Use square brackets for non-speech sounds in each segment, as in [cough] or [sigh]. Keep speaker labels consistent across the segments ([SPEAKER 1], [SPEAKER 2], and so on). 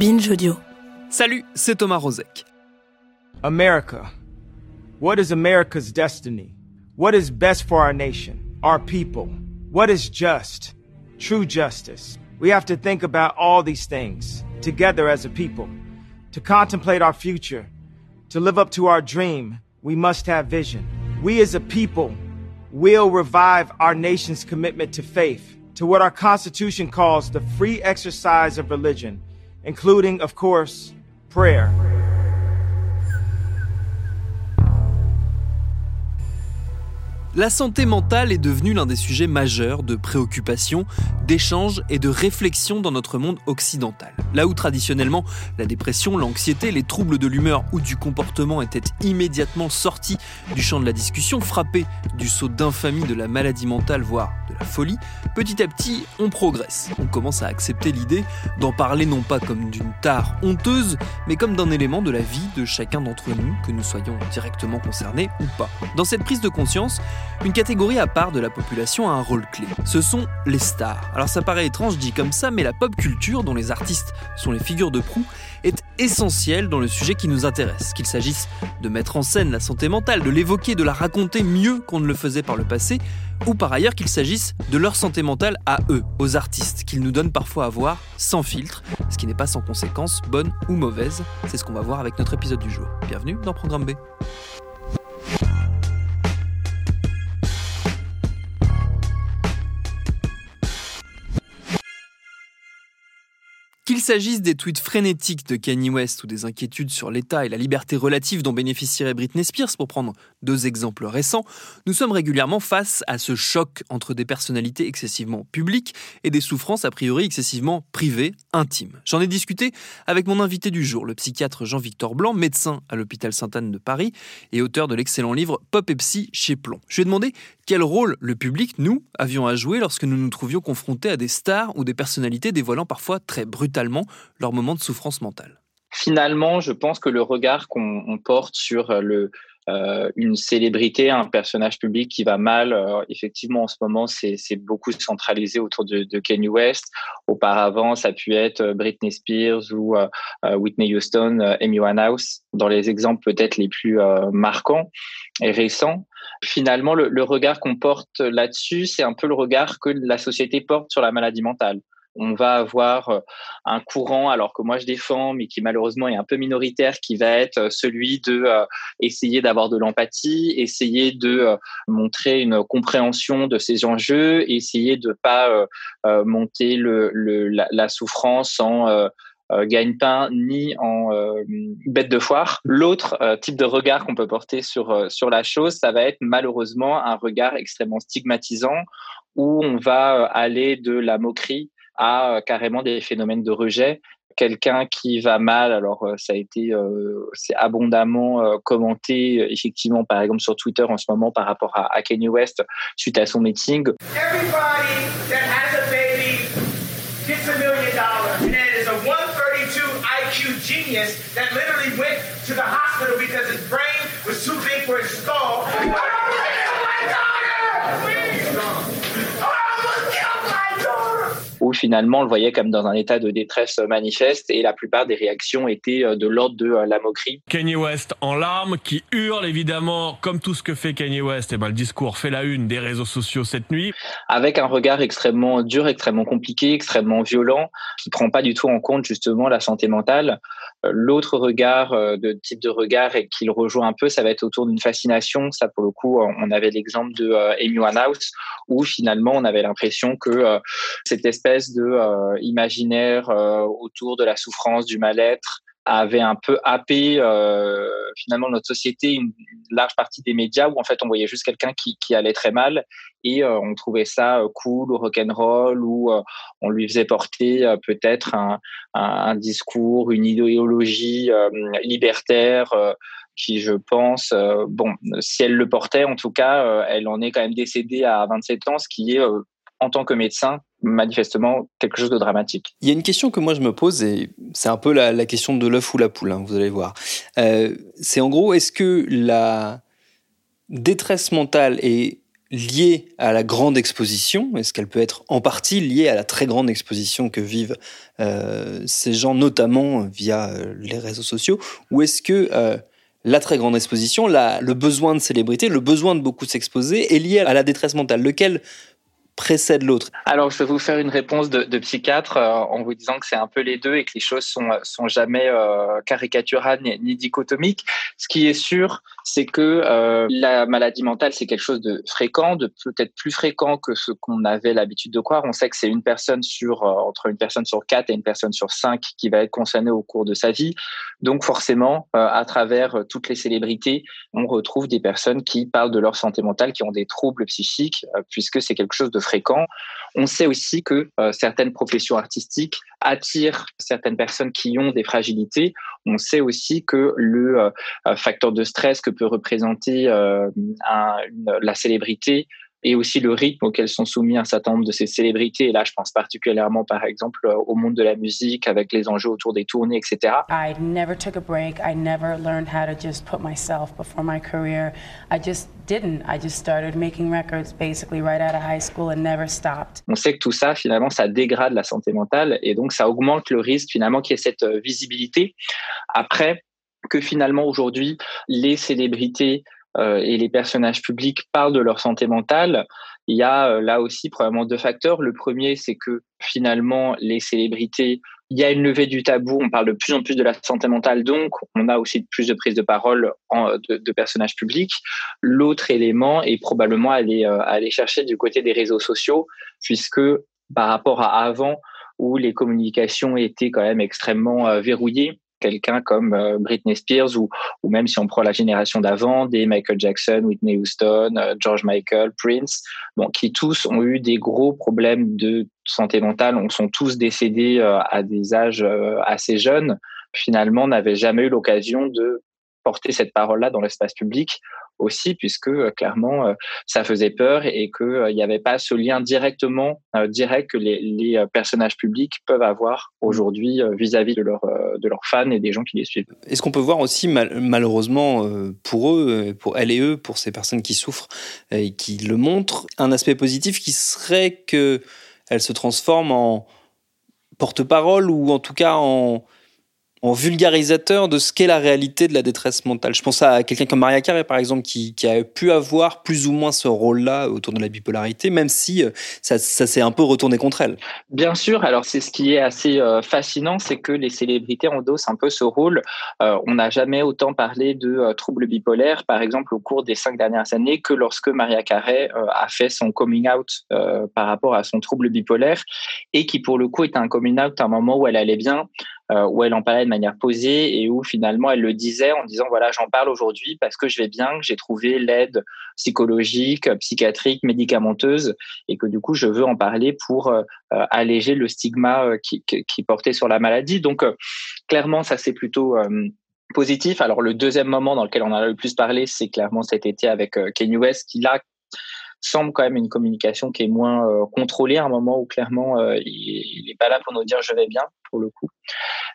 [SPEAKER 1] Binge Audio.
[SPEAKER 2] Salut, c'est Thomas Rozek.
[SPEAKER 3] America. What is America's destiny? What is best for our nation, our people? What is just? True justice. We have to think about all these things together as a people. To contemplate our future, to live up to our dream, we must have vision. We as a people will revive our nation's commitment to faith, to what our Constitution calls the free exercise of religion, including, of course, prayer.
[SPEAKER 2] La santé mentale est devenue l'un des sujets majeurs de préoccupation, d'échange et de réflexion dans notre monde occidental. Là où traditionnellement la dépression, l'anxiété, les troubles de l'humeur ou du comportement étaient immédiatement sortis du champ de la discussion, frappés du saut d'infamie de la maladie mentale, voire de la folie, petit à petit on progresse. On commence à accepter l'idée d'en parler non pas comme d'une tare honteuse, mais comme d'un élément de la vie de chacun d'entre nous, que nous soyons directement concernés ou pas. Dans cette prise de conscience, une catégorie à part de la population a un rôle clé. Ce sont les stars. Alors ça paraît étrange dit comme ça, mais la pop culture, dont les artistes sont les figures de proue, est essentielle dans le sujet qui nous intéresse. Qu'il s'agisse de mettre en scène la santé mentale, de l'évoquer, de la raconter mieux qu'on ne le faisait par le passé, ou par ailleurs qu'il s'agisse de leur santé mentale à eux, aux artistes, qu'ils nous donnent parfois à voir sans filtre, ce qui n'est pas sans conséquences, bonnes ou mauvaises. C'est ce qu'on va voir avec notre épisode du jour. Bienvenue dans Programme B. Qu'il s'agisse des tweets frénétiques de Kanye West ou des inquiétudes sur l'État et la liberté relative dont bénéficierait Britney Spears, pour prendre deux exemples récents, nous sommes régulièrement face à ce choc entre des personnalités excessivement publiques et des souffrances a priori excessivement privées, intimes. J'en ai discuté avec mon invité du jour, le psychiatre Jean-Victor Blanc, médecin à l'hôpital Sainte-Anne de Paris et auteur de l'excellent livre Pop et Psy chez Plomb. Je lui ai demandé quel rôle le public, nous, avions à jouer lorsque nous nous trouvions confrontés à des stars ou des personnalités dévoilant parfois très brutalement leur moment de souffrance mentale
[SPEAKER 4] Finalement, je pense que le regard qu'on porte sur euh, euh, une célébrité, un personnage public qui va mal, euh, effectivement, en ce moment, c'est beaucoup centralisé autour de, de, Kanye West. Auparavant, ça a pu être Britney Spears ou Whitney Houston, Amy Winehouse, dans les exemples peut-être les plus marquants et récents. Finalement, le, le regard qu'on porte là-dessus, c'est un peu le regard que la société porte sur la maladie mentale on va avoir euh, un courant, alors que moi je défends, mais qui malheureusement est un peu minoritaire, qui va être euh, celui de euh, essayer d'avoir de l'empathie, essayer de montrer une compréhension de ces enjeux, essayer de pas monter le, la, souffrance en gagne-pain ni en bête de foire. L'autre type de regard qu'on peut porter sur sur la chose, ça va être malheureusement un regard extrêmement stigmatisant où on va aller de la moquerie à euh, carrément des phénomènes de rejet. Quelqu'un qui va mal, alors euh, ça a été euh, c'est abondamment commenté effectivement par exemple sur Twitter en ce moment par rapport à, à Kanye West suite à son meeting. Everybody that has a baby gets a million dollars and it is a 132 IQ genius that literally went to the hospital because his brain was too big for his skull. Finalement on le voyait comme dans un état de détresse manifeste et la plupart des réactions étaient de l'ordre de la moquerie.
[SPEAKER 1] Kanye West en larmes, qui hurle évidemment, comme tout ce que fait Kanye West, et ben le discours fait la une des réseaux sociaux cette nuit.
[SPEAKER 4] Avec un regard extrêmement dur, extrêmement compliqué, extrêmement violent, qui prend pas du tout en compte justement la santé mentale. L'autre regard, de type de regard et qui le rejoint un peu, ça va être autour d'une fascination. Ça, pour le coup, on avait l'exemple de Amy Winehouse, où finalement on avait l'impression que cette espèce de imaginaire autour de la souffrance, du mal-être, avait un peu happé euh, finalement notre société, une, large partie des médias où en fait on voyait juste quelqu'un qui, allait très mal et euh, on trouvait ça euh, cool ou rock'n'roll ou euh, on lui faisait porter peut-être un, un, un, discours, une idéologie libertaire qui, je pense, bon, si elle le portait, en tout cas, elle en est quand même décédée à 27 ans, ce qui est en tant que médecin, manifestement quelque chose de dramatique.
[SPEAKER 2] Il y a une question que moi je me pose, et c'est un peu la, question de l'œuf ou la poule, hein, vous allez voir. Euh, c'est en gros, est-ce que la détresse mentale est liée à la grande exposition? Est-ce qu'elle peut être en partie liée à la très grande exposition que vivent euh, ces gens, notamment via euh, les réseaux sociaux? Ou est-ce que la très grande exposition, le besoin de célébrité, le besoin de beaucoup s'exposer est lié à la détresse mentale? Lequel précède l'autre
[SPEAKER 4] Alors, je vais vous faire une réponse de, psychiatre euh, en vous disant que c'est un peu les deux et que les choses sont, sont jamais euh, caricaturales ni, dichotomiques. Ce qui est sûr, c'est que euh, la maladie mentale, c'est quelque chose de fréquent, de peut-être plus fréquent que ce qu'on avait l'habitude de croire. On sait que c'est une personne sur, entre une personne sur quatre et une personne sur cinq qui va être concernée au cours de sa vie. Donc, forcément, à travers toutes les célébrités, on retrouve des personnes qui parlent de leur santé mentale, qui ont des troubles psychiques, puisque c'est quelque chose de fréquent. On sait aussi que euh, certaines professions artistiques attirent certaines personnes qui ont des fragilités. On sait aussi que le euh, facteur de stress que peut représenter euh, la célébrité et aussi le rythme auquel sont soumis un certain nombre de ces célébrités. Et là, je pense particulièrement, par exemple, euh, au monde de la musique avec les enjeux autour des tournées, etc. I never took a break. I never learned how to just put myself before my career. I just didn't. I just started making records basically right out of high school and never stopped. On sait que tout ça, finalement, ça dégrade la santé mentale et donc ça augmente le risque, finalement, qu'il y ait cette euh, visibilité. Après, que finalement, aujourd'hui, les célébrités et les personnages publics parlent de leur santé mentale, il y a euh, là aussi probablement deux facteurs. Le premier, c'est que finalement, les célébrités, il y a une levée du tabou, on parle de plus en plus de la santé mentale, donc on a aussi plus de prise de parole en, de, personnages publics. L'autre élément est probablement aller, euh, aller chercher du côté des réseaux sociaux, puisque par rapport à avant, où les communications étaient quand même extrêmement verrouillées, quelqu'un comme euh, Britney Spears ou, même si on prend la génération d'avant, des Michael Jackson, Whitney Houston, euh, George Michael, Prince, bon, qui tous ont eu des gros problèmes de santé mentale, on sont tous décédés euh, à des âges assez jeunes, finalement n'avaient jamais eu l'occasion de porter cette parole-là dans l'espace public aussi, puisque euh, clairement, euh, ça faisait peur et qu'il euh, n'y avait pas ce lien directement direct que les, les, personnages publics peuvent avoir aujourd'hui vis-à-vis de, leur, de leurs fans et des gens qui les suivent.
[SPEAKER 2] Est-ce qu'on peut voir aussi, malheureusement, pour eux, pour elles et eux, pour ces personnes qui souffrent et qui le montrent, un aspect positif qui serait qu'elles se transforment en porte-parole ou en tout cas en en vulgarisateur de ce qu'est la réalité de la détresse mentale. Je pense à quelqu'un comme Maria Carré, par exemple, qui, a pu avoir plus ou moins ce rôle-là autour de la bipolarité, même si euh, ça, s'est un peu retourné contre elle.
[SPEAKER 4] Bien sûr, alors c'est ce qui est assez euh, fascinant, c'est que les célébrités endossent un peu ce rôle. Euh, on n'a jamais autant parlé de troubles bipolaires, par exemple, au cours des cinq dernières années, que lorsque Maria Carré a fait son coming out par rapport à son trouble bipolaire, et qui pour le coup est un coming out à un moment où elle allait bien, où elle en parlait de manière posée et où finalement elle le disait en disant voilà j'en parle aujourd'hui parce que je vais bien, que j'ai trouvé l'aide psychologique, psychiatrique, médicamenteuse et que du coup je veux en parler pour euh, euh, alléger le stigma qui, qui, portait sur la maladie. Donc clairement ça c'est plutôt positif. Alors le deuxième moment dans lequel on a le plus parlé, c'est clairement cet été avec Kanye West qui là semble quand même une communication qui est moins euh, contrôlée à un moment où clairement euh, il n'est pas là pour nous dire je vais bien pour le coup.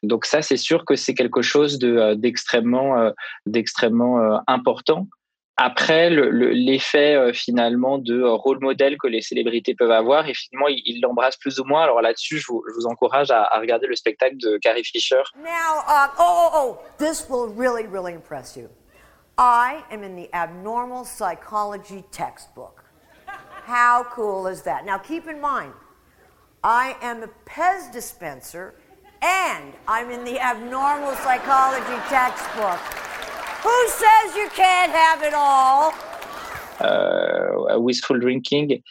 [SPEAKER 4] Donc ça c'est sûr que c'est quelque chose euh, d'extrêmement important Après, l'effet finalement de rôle modèle que les célébrités peuvent avoir, et finalement, ils l'embrassent plus ou moins. Alors là-dessus, je, vous, encourage à, regarder le spectacle de Carrie Fisher.
[SPEAKER 5] Uh, oh, oh, oh, this will really, really impress you. I am in the abnormal psychology textbook. How cool is that? Now, keep in mind, I am a Pez dispenser, and I'm in the abnormal psychology textbook. Who says you can't have it all?
[SPEAKER 4] Euh, Wistful Drinking,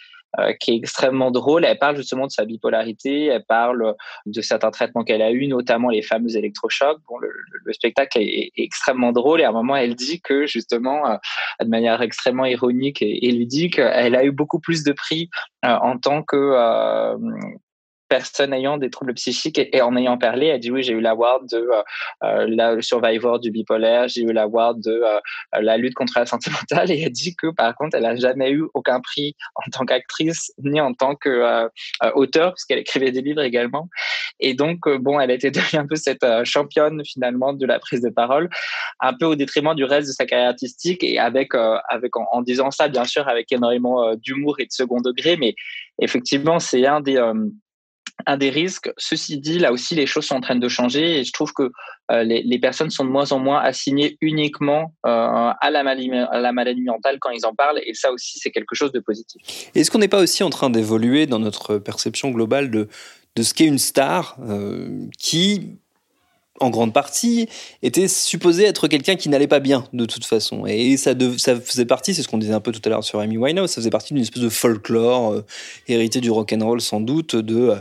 [SPEAKER 4] qui est extrêmement drôle. Elle parle justement de sa bipolarité, elle parle de certains traitements qu'elle a eu, notamment les fameux électrochocs. Bon, le, le spectacle est, extrêmement drôle et à un moment, elle dit que justement, euh, de manière extrêmement ironique, et, et lui dit qu'elle a eu beaucoup plus de prix euh, en tant que euh, personne ayant des troubles psychiques et, en ayant parlé, elle dit oui, j'ai eu l'award de euh, euh la survivor du bipolaire, j'ai eu l'award de euh, la lutte contre la santé mentale et elle dit que par contre, elle a jamais eu aucun prix en tant qu'actrice ni en tant que euh, écrivait des livres également. Et donc bon, elle était [laughs] devenue un peu cette championne finalement de la prise de parole, un peu au détriment du reste de sa carrière artistique et avec avec en, en, disant ça bien sûr avec énormément d'humour et de second degré, mais effectivement c'est un des un des risques. Ceci dit, là aussi, les choses sont en train de changer et je trouve que euh, les, personnes sont de moins en moins assignées uniquement euh, à, la maladie, à la maladie mentale quand ils en parlent et ça aussi, c'est quelque chose de positif.
[SPEAKER 2] Est-ce qu'on n'est pas aussi en train d'évoluer dans notre perception globale de, ce qu'est une star euh, qui, en grande partie, était supposé être quelqu'un qui n'allait pas bien de toute façon? Et ça, ça faisait partie, c'est ce qu'on disait un peu tout à l'heure sur Amy Winehouse, ça faisait partie d'une espèce de folklore hérité du rock and roll sans doute, de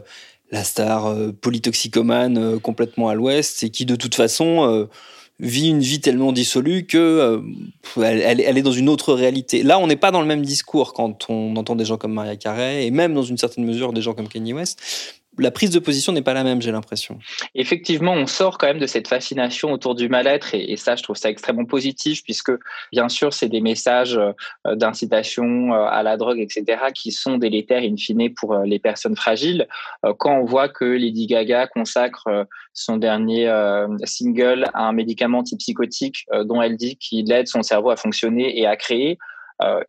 [SPEAKER 2] la star euh, polytoxicomane euh, complètement à l'ouest et qui de toute façon euh, vit une vie tellement dissolue que elle, est dans une autre réalité. Là, on n'est pas dans le même discours quand on entend des gens comme Maria Carey et même dans une certaine mesure des gens comme Kanye West la prise de position n'est pas la même, j'ai l'impression.
[SPEAKER 4] Effectivement, on sort quand même de cette fascination autour du mal-être et, ça, je trouve ça extrêmement positif puisque, bien sûr, c'est des messages euh, d'incitation euh, à la drogue, etc., qui sont délétères in fine pour euh, les personnes fragiles. Quand on voit que Lady Gaga consacre son dernier single à un médicament antipsychotique dont elle dit qu'il aide son cerveau à fonctionner et à créer,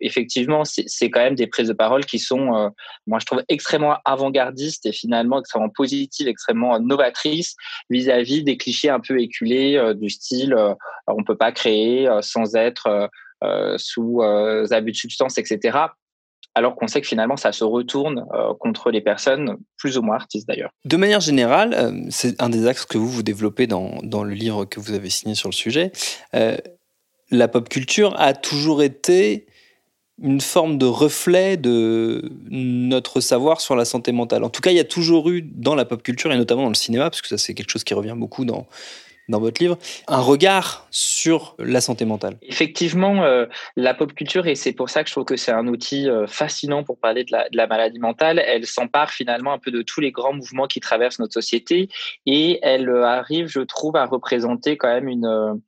[SPEAKER 4] effectivement, c'est quand même des prises de parole qui sont, euh, moi je trouve, extrêmement avant-gardistes et finalement extrêmement positives, extrêmement novatrices vis-à-vis des clichés un peu éculés euh, du style on peut pas créer sans être sous abus de substances, etc alors qu'on sait que finalement ça se retourne euh, contre les personnes plus ou moins artistes d'ailleurs.
[SPEAKER 2] De manière générale, euh, c'est un des axes que vous vous développez dans, le livre que vous avez signé sur le sujet. Euh, la pop culture a toujours été une forme de reflet de notre savoir sur la santé mentale. En tout cas, il y a toujours eu dans la pop culture, et notamment dans le cinéma, parce que ça c'est quelque chose qui revient beaucoup dans, dans votre livre, un regard sur la santé mentale.
[SPEAKER 4] Effectivement, euh, la pop culture, et c'est pour ça que je trouve que c'est un outil euh, fascinant pour parler de la, maladie mentale, elle s'empare finalement un peu de tous les grands mouvements qui traversent notre société, et elle arrive, je trouve, à représenter quand même une,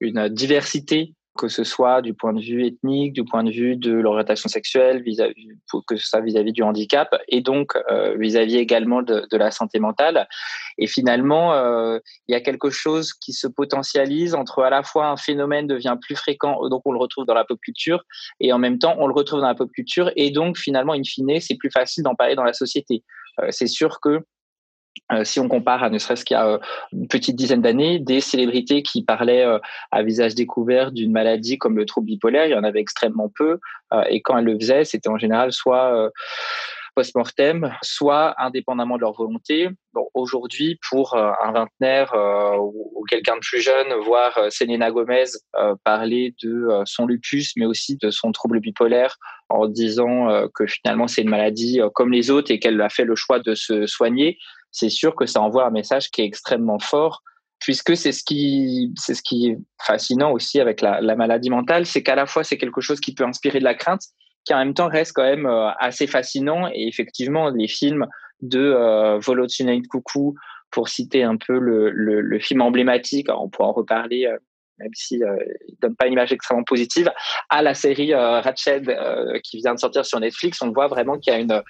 [SPEAKER 4] une diversité que ce soit du point de vue ethnique, du point de vue de l'orientation sexuelle, vis-à-vis, que ce soit vis-à-vis du handicap, et donc euh, vis-à-vis également de, de, la santé mentale. Et finalement, euh, il y a quelque chose qui se potentialise entre à la fois un phénomène devient plus fréquent, donc on le retrouve dans la pop culture, et en même temps on le retrouve dans la pop culture, et donc finalement, in fine, c'est plus facile d'en parler dans la société. Euh, c'est sûr que euh, si on compare à ne serait-ce qu'il y a euh, une petite dizaine d'années, des célébrités qui parlaient euh, à visage découvert d'une maladie comme le trouble bipolaire, il y en avait extrêmement peu. et quand elles le faisaient, c'était en général soit post-mortem, soit indépendamment de leur volonté. Aujourd'hui, pour un vingtenaire ou, ou quelqu'un de plus jeune, voir Selena Gomez parler de son lupus, mais aussi de son trouble bipolaire, en disant que finalement c'est une maladie comme les autres et qu'elle a fait le choix de se soigner, c'est sûr que ça envoie un message qui est extrêmement fort, puisque c'est ce qui, c'est ce qui est fascinant aussi avec la, la maladie mentale, c'est qu'à la fois c'est quelque chose qui peut inspirer de la crainte, qui en même temps reste quand même euh, assez fascinant. Et effectivement, les films de euh, Volo Coucou, pour citer un peu le, le, le, film emblématique, on pourra en reparler euh, même si euh, il donne pas une image extrêmement positive, à la série euh, Ratched euh, qui vient de sortir sur Netflix, on voit vraiment qu'il y a une,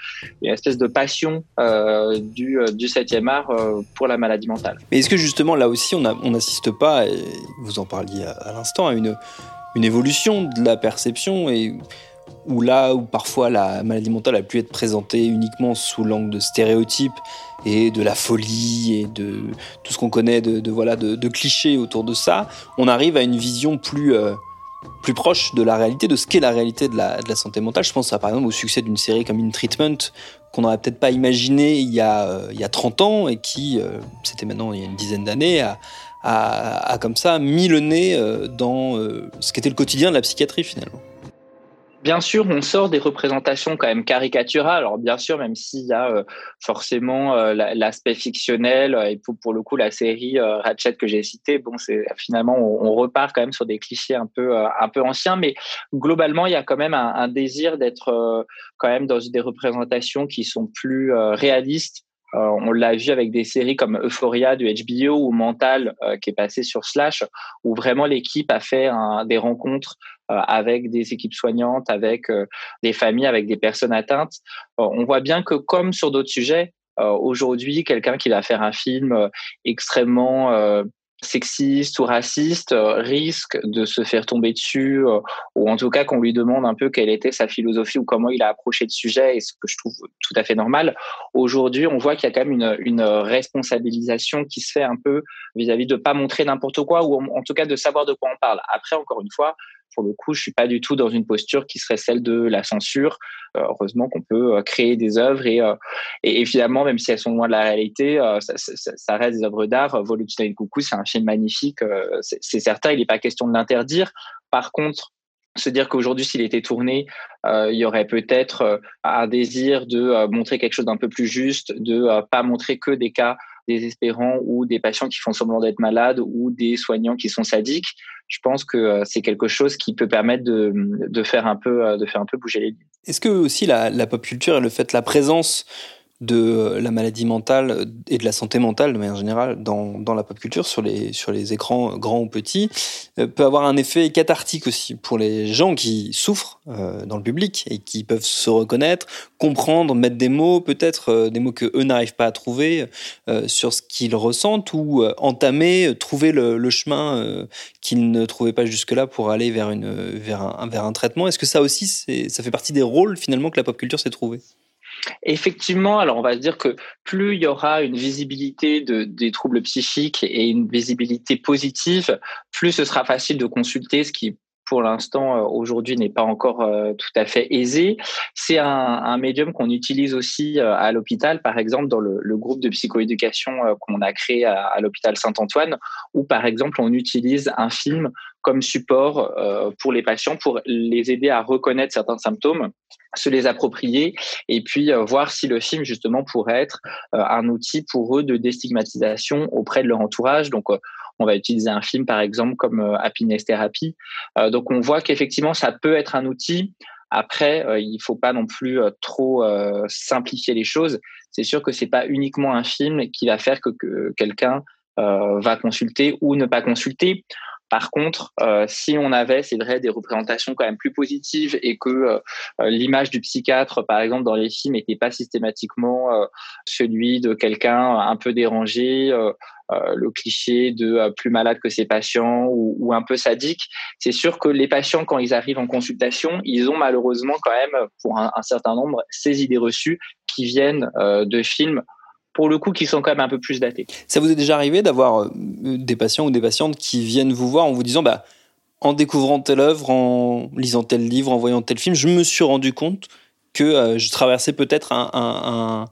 [SPEAKER 4] espèce de passion euh, du, euh, du 7e art pour la maladie mentale.
[SPEAKER 2] Mais est-ce que justement là aussi on n'assiste pas, vous en parliez à, à l'instant, à une une évolution de la perception et où là où parfois la maladie mentale a pu être présentée uniquement sous l'angle de stéréotypes et de la folie et de tout ce qu'on connaît de, voilà de, clichés autour de ça, on arrive à une vision plus euh, plus proche de la réalité, de ce qu'est la réalité de la, de la, santé mentale. Je pense à, par exemple au succès d'une série comme In Treatment qu'on n'aurait peut-être pas imaginé il y, a, euh, il y a 30 ans et qui, euh, c'était maintenant il y a une dizaine d'années, a, a, a, comme ça mis le nez dans ce qu'était le quotidien de la psychiatrie finalement.
[SPEAKER 4] Bien sûr, on sort des représentations quand même caricaturales. Alors bien sûr, même s'il y a euh, forcément euh, l'aspect fictionnel euh, et pour, le coup la série Ratchet que j'ai citée, bon, c'est finalement on, repart quand même sur des clichés un peu un peu anciens, mais globalement il y a quand même un, désir d'être quand même dans des représentations qui sont plus réalistes on l'a vu avec des séries comme Euphoria du HBO ou Mental qui est passé sur Slash, où vraiment l'équipe a fait des rencontres avec des équipes soignantes, avec des familles, avec des personnes atteintes. on voit bien que comme sur d'autres sujets, aujourd'hui, quelqu'un qui va faire un film extrêmement sexiste ou raciste euh, risque de se faire tomber dessus, euh, ou en tout cas qu'on lui demande un peu quelle était sa philosophie ou comment il a approché le sujet, et ce que je trouve tout à fait normal. Aujourd'hui, on voit qu'il y a quand même une, responsabilisation qui se fait un peu vis-à-vis de pas montrer n'importe quoi, ou en, tout cas de savoir de quoi on parle. Après, encore une fois, pour le coup, je suis pas du tout dans une posture qui serait celle de la censure. Euh, heureusement qu'on peut euh, créer des œuvres et, euh, et, finalement, même si elles sont loin de la réalité, ça, reste des œuvres d'art. Volutina Coucou, c'est un film magnifique. c'est certain, il n'est pas question de l'interdire. Par contre, se dire qu'aujourd'hui, s'il était tourné, il y aurait peut-être un désir de montrer quelque chose d'un peu plus juste, de pas montrer que des cas désespérants ou des patients qui font semblant d'être malades ou des soignants qui sont sadiques. Je pense que euh, c'est quelque chose qui peut permettre de, faire un peu euh, de faire un peu bouger les lignes.
[SPEAKER 2] Est-ce que aussi la, la pop culture et le fait la présence de la maladie mentale et de la santé mentale de manière générale dans, dans la pop culture sur les, sur les écrans grands ou petits euh, peut avoir un effet cathartique aussi pour les gens qui souffrent euh, dans le public et qui peuvent se reconnaître, comprendre, mettre des mots, peut-être euh, des mots que eux n'arrivent pas à trouver sur ce qu'ils ressentent ou entamer, trouver le, le chemin qu'ils ne trouvaient pas jusque-là pour aller vers, une, vers, un, vers un traitement. Est-ce que ça aussi, ça fait partie des rôles finalement que la pop culture s'est trouvée?
[SPEAKER 4] Effectivement, alors on va se dire que plus il y aura une visibilité de, des troubles psychiques et une visibilité positive, plus ce sera facile de consulter, ce qui pour l'instant euh, aujourd'hui n'est pas encore euh, tout à fait aisé. C'est un, médium qu'on utilise aussi euh, à l'hôpital, par exemple dans le, groupe de psychoéducation qu'on a créé à, à l'hôpital Saint-Antoine, où par exemple on utilise un film comme support pour les patients pour les aider à reconnaître certains symptômes se les approprier et puis voir si le film justement pourrait être un outil pour eux de déstigmatisation auprès de leur entourage. Donc on va utiliser un film par exemple comme euh, Happiness Therapy. Euh, donc on voit qu'effectivement ça peut être un outil. Après, euh, il faut pas non plus trop simplifier les choses. C'est sûr que c'est pas uniquement un film qui va faire que quelqu'un va consulter ou ne pas consulter. Par contre, euh, si on avait, c'est vrai, des représentations quand même plus positives et que euh, euh, l'image du psychiatre, par exemple, dans les films, n'était pas systématiquement celui de quelqu'un un peu dérangé, le cliché de plus malade que ses patients ou, un peu sadique, c'est sûr que les patients, quand ils arrivent en consultation, ils ont malheureusement quand même, pour un, un certain nombre, ces idées reçues qui viennent de films pour le coup, qui sont quand même un peu plus datés.
[SPEAKER 2] Ça vous est déjà arrivé d'avoir euh, des patients ou des patientes qui viennent vous voir en vous disant, bah, en découvrant telle œuvre, en lisant tel livre, en voyant tel film, je me suis rendu compte que euh, je traversais peut-être un,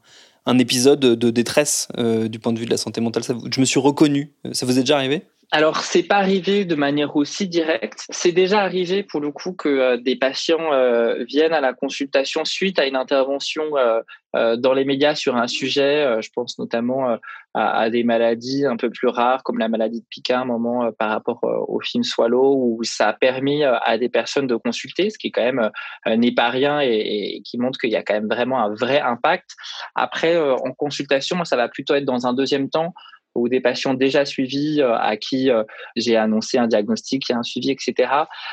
[SPEAKER 2] épisode de détresse euh, du point de vue de la santé mentale. je me suis reconnu. Ça vous est déjà arrivé?
[SPEAKER 4] Alors, c'est pas arrivé de manière aussi directe. C'est déjà arrivé pour le coup que euh, des patients euh, viennent à la consultation suite à une intervention euh, dans les médias sur un sujet. je pense notamment à, des maladies un peu plus rares, comme la maladie de Pica, un moment par rapport au film Swallow, où ça a permis à des personnes de consulter, ce qui quand même n'est pas rien et, et qui montre qu'il y a quand même vraiment un vrai impact. Après, en consultation, ça va plutôt être dans un deuxième temps ou des patients déjà suivis euh, à qui euh, j'ai annoncé un diagnostic et un suivi, etc.,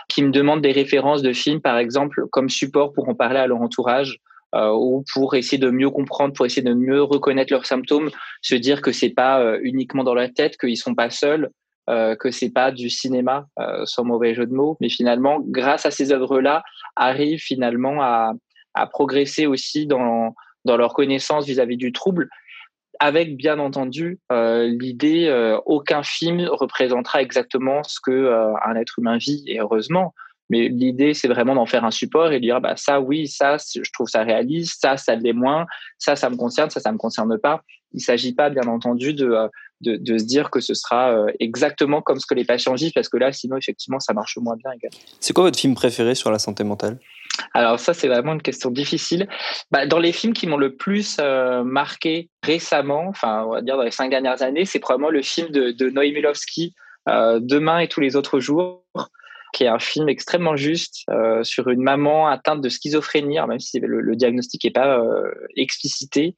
[SPEAKER 4] qui me demandent des références de films, par exemple, comme support pour en parler à leur entourage. Euh, ou pour essayer de mieux comprendre, pour essayer de mieux reconnaître leurs symptômes, se dire que c'est pas uniquement dans leur tête, qu'ils sont pas seuls, euh, que c'est pas du cinéma, sans mauvais jeu de mots, mais finalement, grâce à ces œuvres-là, arrivent finalement à, progresser aussi dans leur connaissance vis-à-vis du trouble, avec bien entendu euh, l'idée euh, aucun film représentera exactement ce que euh, un être humain vit, et heureusement. Mais l'idée, c'est vraiment d'en faire un support et de dire, bah, ça, oui, ça, je trouve ça réaliste, ça, ça l'est moins, ça, ça me concerne, ça, ça me concerne pas. Il s'agit pas, bien entendu, de, de, de, se dire que ce sera exactement comme ce que les patients vivent, parce que là, sinon, effectivement, ça marche moins bien également.
[SPEAKER 6] C'est quoi votre film préféré sur la santé mentale?
[SPEAKER 4] Alors ça, c'est vraiment une question difficile. Bah, dans les films qui m'ont le plus euh, marqué récemment, enfin on va dire dans les cinq dernières années, c'est probablement le film de, de euh, Demain et tous les autres jours, qui est un film extrêmement juste euh, sur une maman atteinte de schizophrénie, même si le, le diagnostic n'est pas explicité,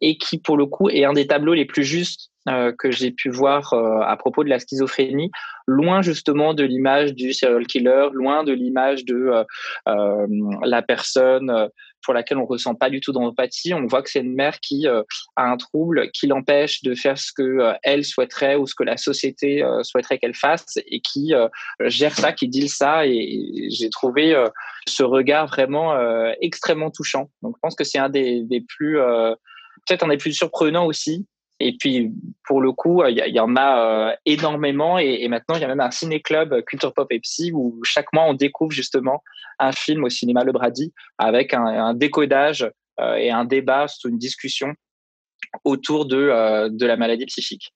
[SPEAKER 4] et qui pour le coup est un des tableaux les plus justes euh, que j'ai pu voir euh, à propos de la schizophrénie, loin justement de l'image du serial killer, loin de l'image de euh, euh la personne pour laquelle on ressent pas du tout d'empathie. On voit que c'est une mère qui a un trouble qui l'empêche de faire ce que elle souhaiterait ou ce que la société souhaiterait qu'elle fasse et qui gère ça, qui deal ça. Et, j'ai trouvé ce regard vraiment extrêmement touchant. Donc je pense que c'est un des, des plus peut-être un des plus surprenants aussi et puis, pour le coup, il y, en a euh, énormément. Et, et, maintenant, il y a même un ciné-club Culture Pop Epsi où chaque mois, on découvre justement un film au cinéma Le Brady avec un, décodage euh, et un débat, une discussion autour euh, de la maladie psychique.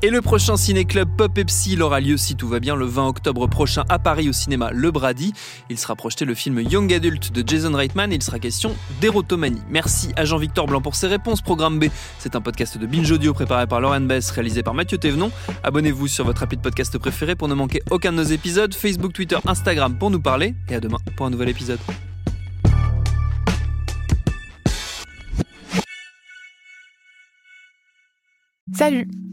[SPEAKER 2] Et le prochain ciné-club Pop Pepsi aura lieu si tout va bien le 20 octobre prochain à Paris au cinéma Le Brady. Il sera projeté le film Young Adult de Jason Reitman et il sera question d'érotomanie. Merci à Jean-Victor Blanc pour ses réponses. Programme B, c'est un podcast de Binge Audio préparé par Lauren Bess, réalisé par Mathieu Thévenon. Abonnez-vous sur votre appli de podcast préféré pour ne manquer aucun de nos épisodes. Facebook, Twitter, Instagram pour nous parler. Et à demain pour un nouvel épisode.
[SPEAKER 7] Salut,